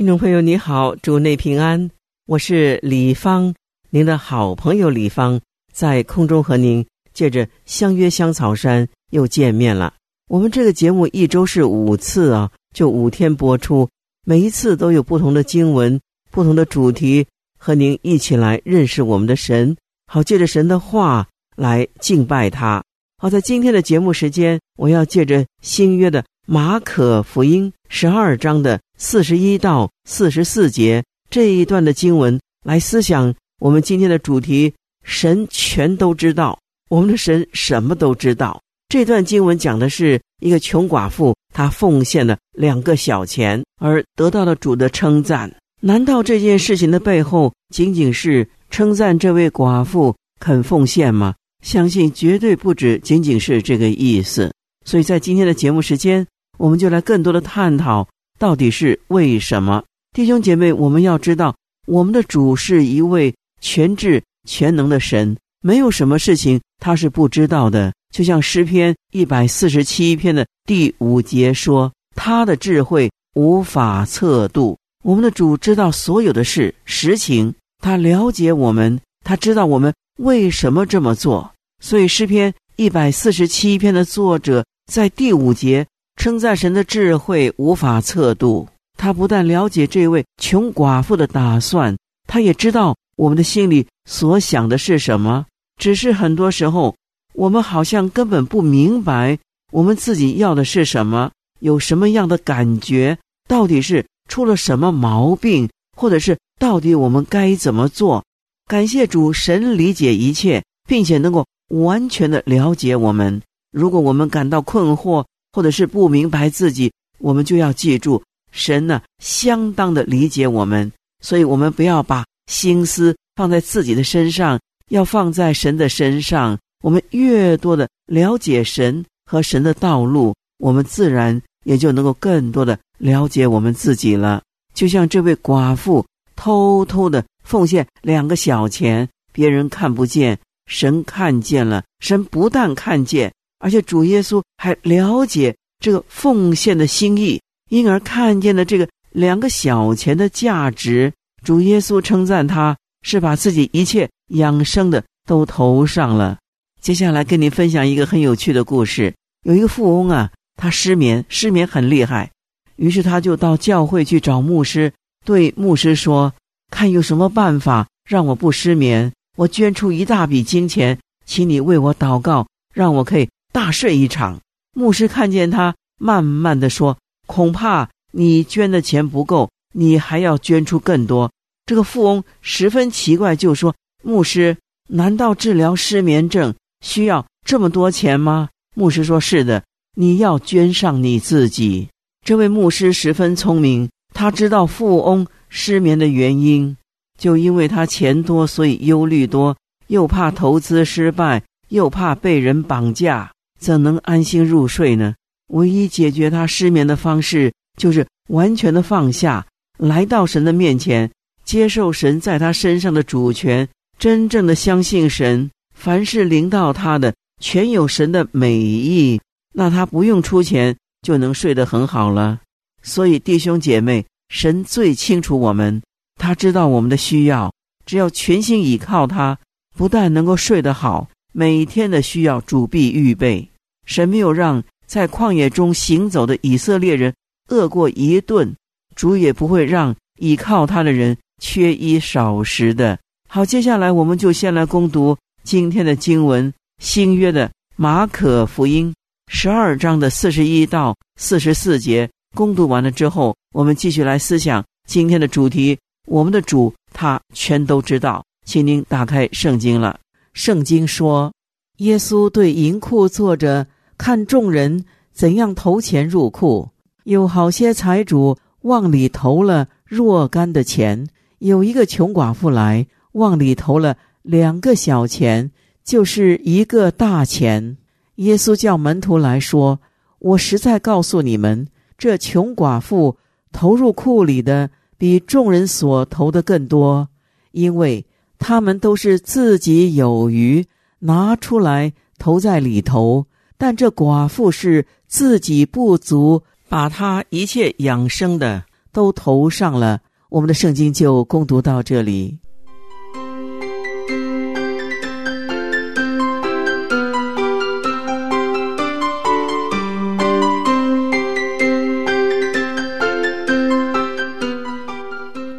听众朋友，你好，主内平安，我是李芳，您的好朋友李芳，在空中和您借着相约香草山又见面了。我们这个节目一周是五次啊，就五天播出，每一次都有不同的经文、不同的主题，和您一起来认识我们的神，好借着神的话来敬拜他。好，在今天的节目时间，我要借着新约的马可福音十二章的四十一到四十四节这一段的经文来思想我们今天的主题：神全都知道，我们的神什么都知道。这段经文讲的是一个穷寡妇，她奉献了两个小钱，而得到了主的称赞。难道这件事情的背后仅仅是称赞这位寡妇肯奉献吗？相信绝对不止仅仅是这个意思，所以在今天的节目时间，我们就来更多的探讨到底是为什么。弟兄姐妹，我们要知道，我们的主是一位全智全能的神，没有什么事情他是不知道的。就像诗篇一百四十七篇的第五节说：“他的智慧无法测度。”我们的主知道所有的事实情，他了解我们，他知道我们。为什么这么做？所以诗篇一百四十七篇的作者在第五节称赞神的智慧无法测度。他不但了解这位穷寡妇的打算，他也知道我们的心里所想的是什么。只是很多时候，我们好像根本不明白我们自己要的是什么，有什么样的感觉，到底是出了什么毛病，或者是到底我们该怎么做。感谢主神理解一切，并且能够完全的了解我们。如果我们感到困惑，或者是不明白自己，我们就要记住，神呢相当的理解我们。所以，我们不要把心思放在自己的身上，要放在神的身上。我们越多的了解神和神的道路，我们自然也就能够更多的了解我们自己了。就像这位寡妇偷偷的。奉献两个小钱，别人看不见，神看见了。神不但看见，而且主耶稣还了解这个奉献的心意，因而看见了这个两个小钱的价值。主耶稣称赞他是把自己一切养生的都投上了。接下来跟您分享一个很有趣的故事。有一个富翁啊，他失眠，失眠很厉害，于是他就到教会去找牧师，对牧师说。看有什么办法让我不失眠？我捐出一大笔金钱，请你为我祷告，让我可以大睡一场。牧师看见他，慢慢的说：“恐怕你捐的钱不够，你还要捐出更多。”这个富翁十分奇怪，就说：“牧师，难道治疗失眠症需要这么多钱吗？”牧师说：“是的，你要捐上你自己。”这位牧师十分聪明，他知道富翁。失眠的原因，就因为他钱多，所以忧虑多，又怕投资失败，又怕被人绑架，怎能安心入睡呢？唯一解决他失眠的方式，就是完全的放下，来到神的面前，接受神在他身上的主权，真正的相信神，凡是临到他的，全有神的美意，那他不用出钱就能睡得很好了。所以弟兄姐妹。神最清楚我们，他知道我们的需要。只要全心倚靠他，不但能够睡得好，每天的需要主必预备。神没有让在旷野中行走的以色列人饿过一顿，主也不会让倚靠他的人缺衣少食的。好，接下来我们就先来攻读今天的经文，新约的马可福音十二章的四十一到四十四节。攻读完了之后，我们继续来思想今天的主题。我们的主他全都知道，请您打开圣经了。圣经说，耶稣对银库坐着，看众人怎样投钱入库。有好些财主往里投了若干的钱；有一个穷寡妇来，往里投了两个小钱，就是一个大钱。耶稣叫门徒来说：“我实在告诉你们，这穷寡妇投入库里的比众人所投的更多，因为他们都是自己有余，拿出来投在里头；但这寡妇是自己不足，把她一切养生的都投上了。”我们的圣经就攻读到这里。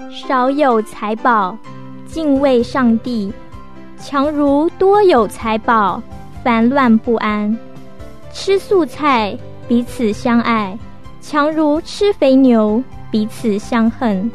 少有财宝，敬畏上帝，强如多有财宝，烦乱不安。吃素菜，彼此相爱，强如吃肥牛，彼此相恨。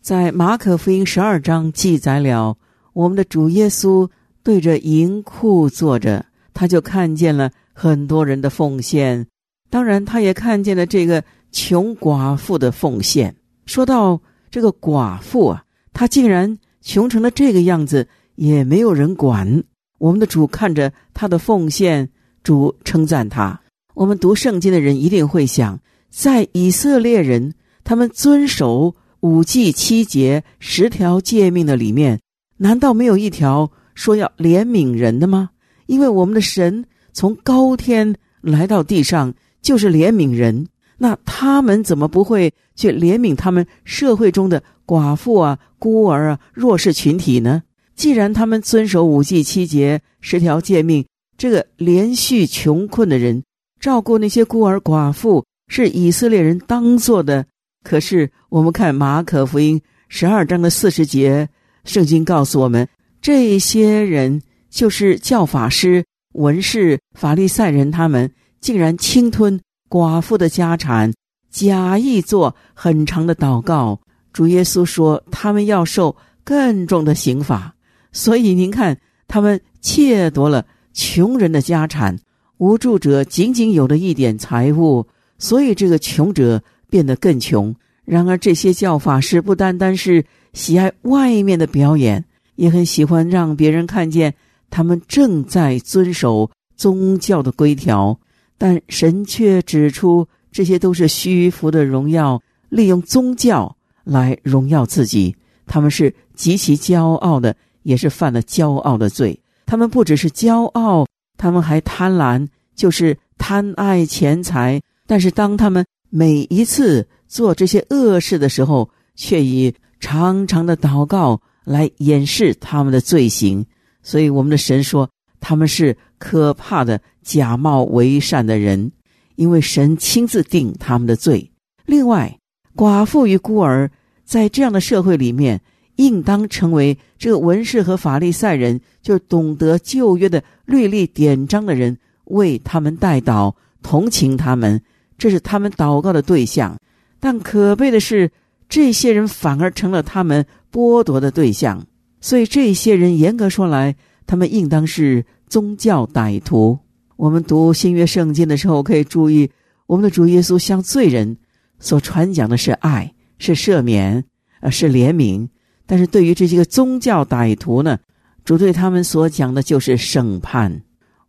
在马可福音十二章记载了我们的主耶稣对着银库坐着，他就看见了很多人的奉献，当然他也看见了这个穷寡妇的奉献。说到这个寡妇啊，她竟然穷成了这个样子，也没有人管。我们的主看着他的奉献，主称赞他。我们读圣经的人一定会想，在以色列人他们遵守。五季七节十条诫命的里面，难道没有一条说要怜悯人的吗？因为我们的神从高天来到地上就是怜悯人，那他们怎么不会去怜悯他们社会中的寡妇啊、孤儿啊、弱势群体呢？既然他们遵守五季七节十条诫命，这个连续穷困的人，照顾那些孤儿寡妇，是以色列人当做的。可是，我们看马可福音十二章的四十节，圣经告诉我们，这些人就是教法师、文士、法利赛人，他们竟然侵吞寡妇的家产，假意做很长的祷告。主耶稣说，他们要受更重的刑罚。所以，您看，他们窃夺了穷人的家产，无助者仅仅有了一点财物，所以这个穷者。变得更穷。然而，这些教法师不单单是喜爱外面的表演，也很喜欢让别人看见他们正在遵守宗教的规条。但神却指出，这些都是虚浮的荣耀，利用宗教来荣耀自己。他们是极其骄傲的，也是犯了骄傲的罪。他们不只是骄傲，他们还贪婪，就是贪爱钱财。但是，当他们每一次做这些恶事的时候，却以长长的祷告来掩饰他们的罪行。所以，我们的神说他们是可怕的假冒为善的人，因为神亲自定他们的罪。另外，寡妇与孤儿在这样的社会里面，应当成为这个文士和法利赛人，就懂得旧约的律例典章的人，为他们代祷，同情他们。这是他们祷告的对象，但可悲的是，这些人反而成了他们剥夺的对象。所以，这些人严格说来，他们应当是宗教歹徒。我们读新约圣经的时候，可以注意，我们的主耶稣向罪人所传讲的是爱，是赦免，呃，是怜悯。但是对于这些个宗教歹徒呢，主对他们所讲的就是审判。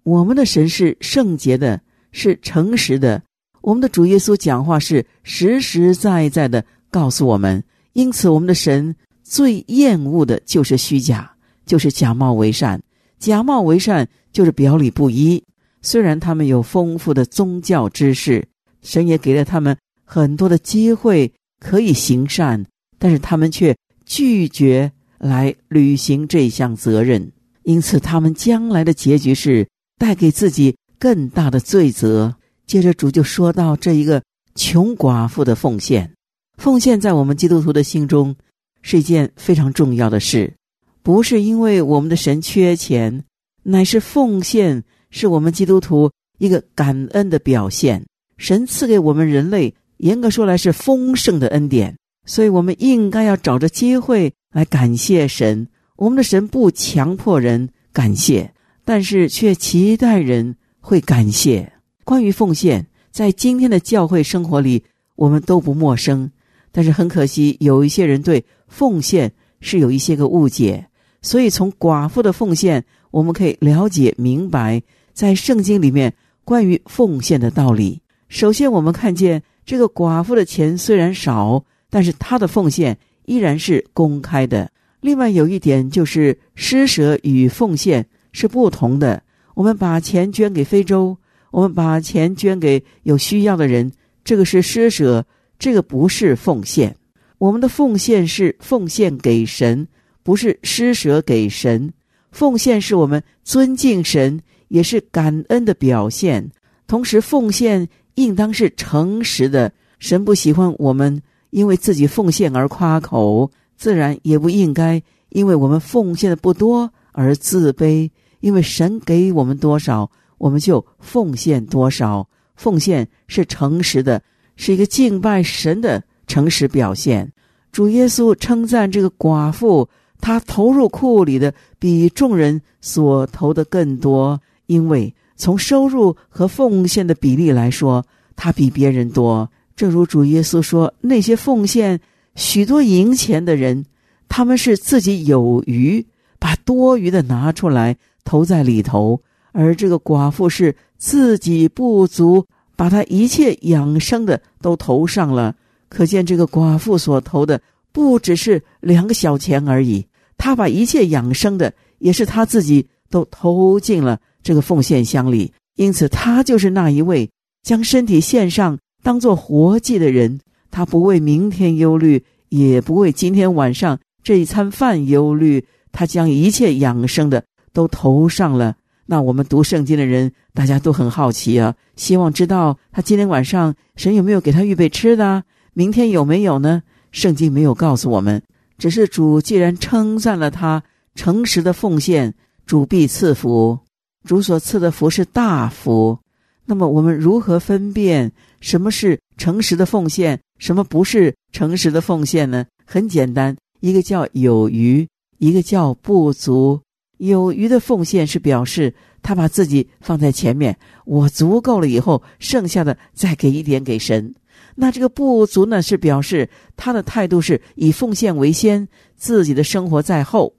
我们的神是圣洁的，是诚实的。我们的主耶稣讲话是实实在在的告诉我们，因此我们的神最厌恶的就是虚假，就是假冒为善。假冒为善就是表里不一。虽然他们有丰富的宗教知识，神也给了他们很多的机会可以行善，但是他们却拒绝来履行这项责任。因此，他们将来的结局是带给自己更大的罪责。接着主就说到这一个穷寡妇的奉献，奉献在我们基督徒的心中是一件非常重要的事，不是因为我们的神缺钱，乃是奉献是我们基督徒一个感恩的表现。神赐给我们人类，严格说来是丰盛的恩典，所以我们应该要找着机会来感谢神。我们的神不强迫人感谢，但是却期待人会感谢。关于奉献，在今天的教会生活里，我们都不陌生。但是很可惜，有一些人对奉献是有一些个误解。所以从寡妇的奉献，我们可以了解明白，在圣经里面关于奉献的道理。首先，我们看见这个寡妇的钱虽然少，但是她的奉献依然是公开的。另外有一点就是施舍与奉献是不同的。我们把钱捐给非洲，我们把钱捐给有需要的人，这个是施舍，这个不是奉献。我们的奉献是奉献给神，不是施舍给神。奉献是我们尊敬神，也是感恩的表现。同时，奉献应当是诚实的。神不喜欢我们因为自己奉献而夸口。自然也不应该，因为我们奉献的不多而自卑。因为神给我们多少，我们就奉献多少。奉献是诚实的，是一个敬拜神的诚实表现。主耶稣称赞这个寡妇，他投入库里的比众人所投的更多，因为从收入和奉献的比例来说，他比别人多。正如主耶稣说，那些奉献。许多银钱的人，他们是自己有余，把多余的拿出来投在里头；而这个寡妇是自己不足，把他一切养生的都投上了。可见这个寡妇所投的不只是两个小钱而已，他把一切养生的也是他自己都投进了这个奉献箱里。因此，他就是那一位将身体献上当做活祭的人。他不为明天忧虑，也不为今天晚上这一餐饭忧虑。他将一切养生的都投上了。那我们读圣经的人，大家都很好奇啊，希望知道他今天晚上神有没有给他预备吃的，明天有没有呢？圣经没有告诉我们，只是主既然称赞了他诚实的奉献，主必赐福。主所赐的福是大福。那么我们如何分辨什么是诚实的奉献？什么不是诚实的奉献呢？很简单，一个叫有余，一个叫不足。有余的奉献是表示他把自己放在前面，我足够了以后，剩下的再给一点给神。那这个不足呢，是表示他的态度是以奉献为先，自己的生活在后。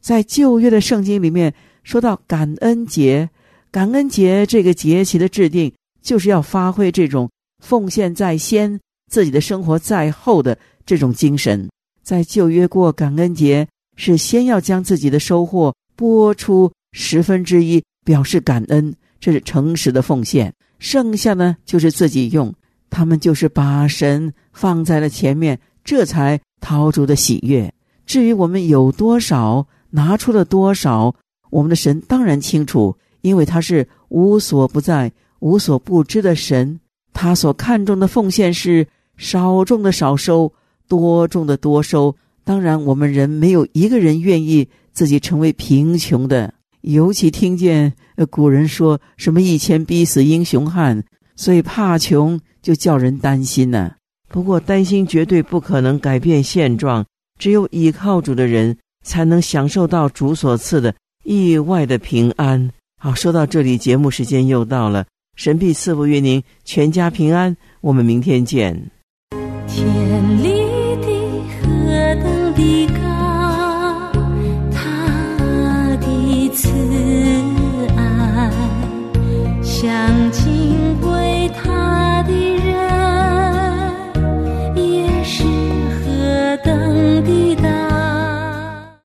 在旧约的圣经里面说到感恩节，感恩节这个节期的制定，就是要发挥这种奉献在先。自己的生活在后的这种精神，在旧约过感恩节是先要将自己的收获拨出十分之一表示感恩，这是诚实的奉献。剩下呢就是自己用，他们就是把神放在了前面，这才掏出的喜悦。至于我们有多少拿出了多少，我们的神当然清楚，因为他是无所不在、无所不知的神，他所看重的奉献是。少种的少收，多种的多收。当然，我们人没有一个人愿意自己成为贫穷的。尤其听见古人说什么“一钱逼死英雄汉”，所以怕穷就叫人担心呢。不过，担心绝对不可能改变现状。只有倚靠主的人，才能享受到主所赐的意外的平安。好，说到这里，节目时间又到了。神必赐福于您，全家平安。我们明天见。天里的何等的。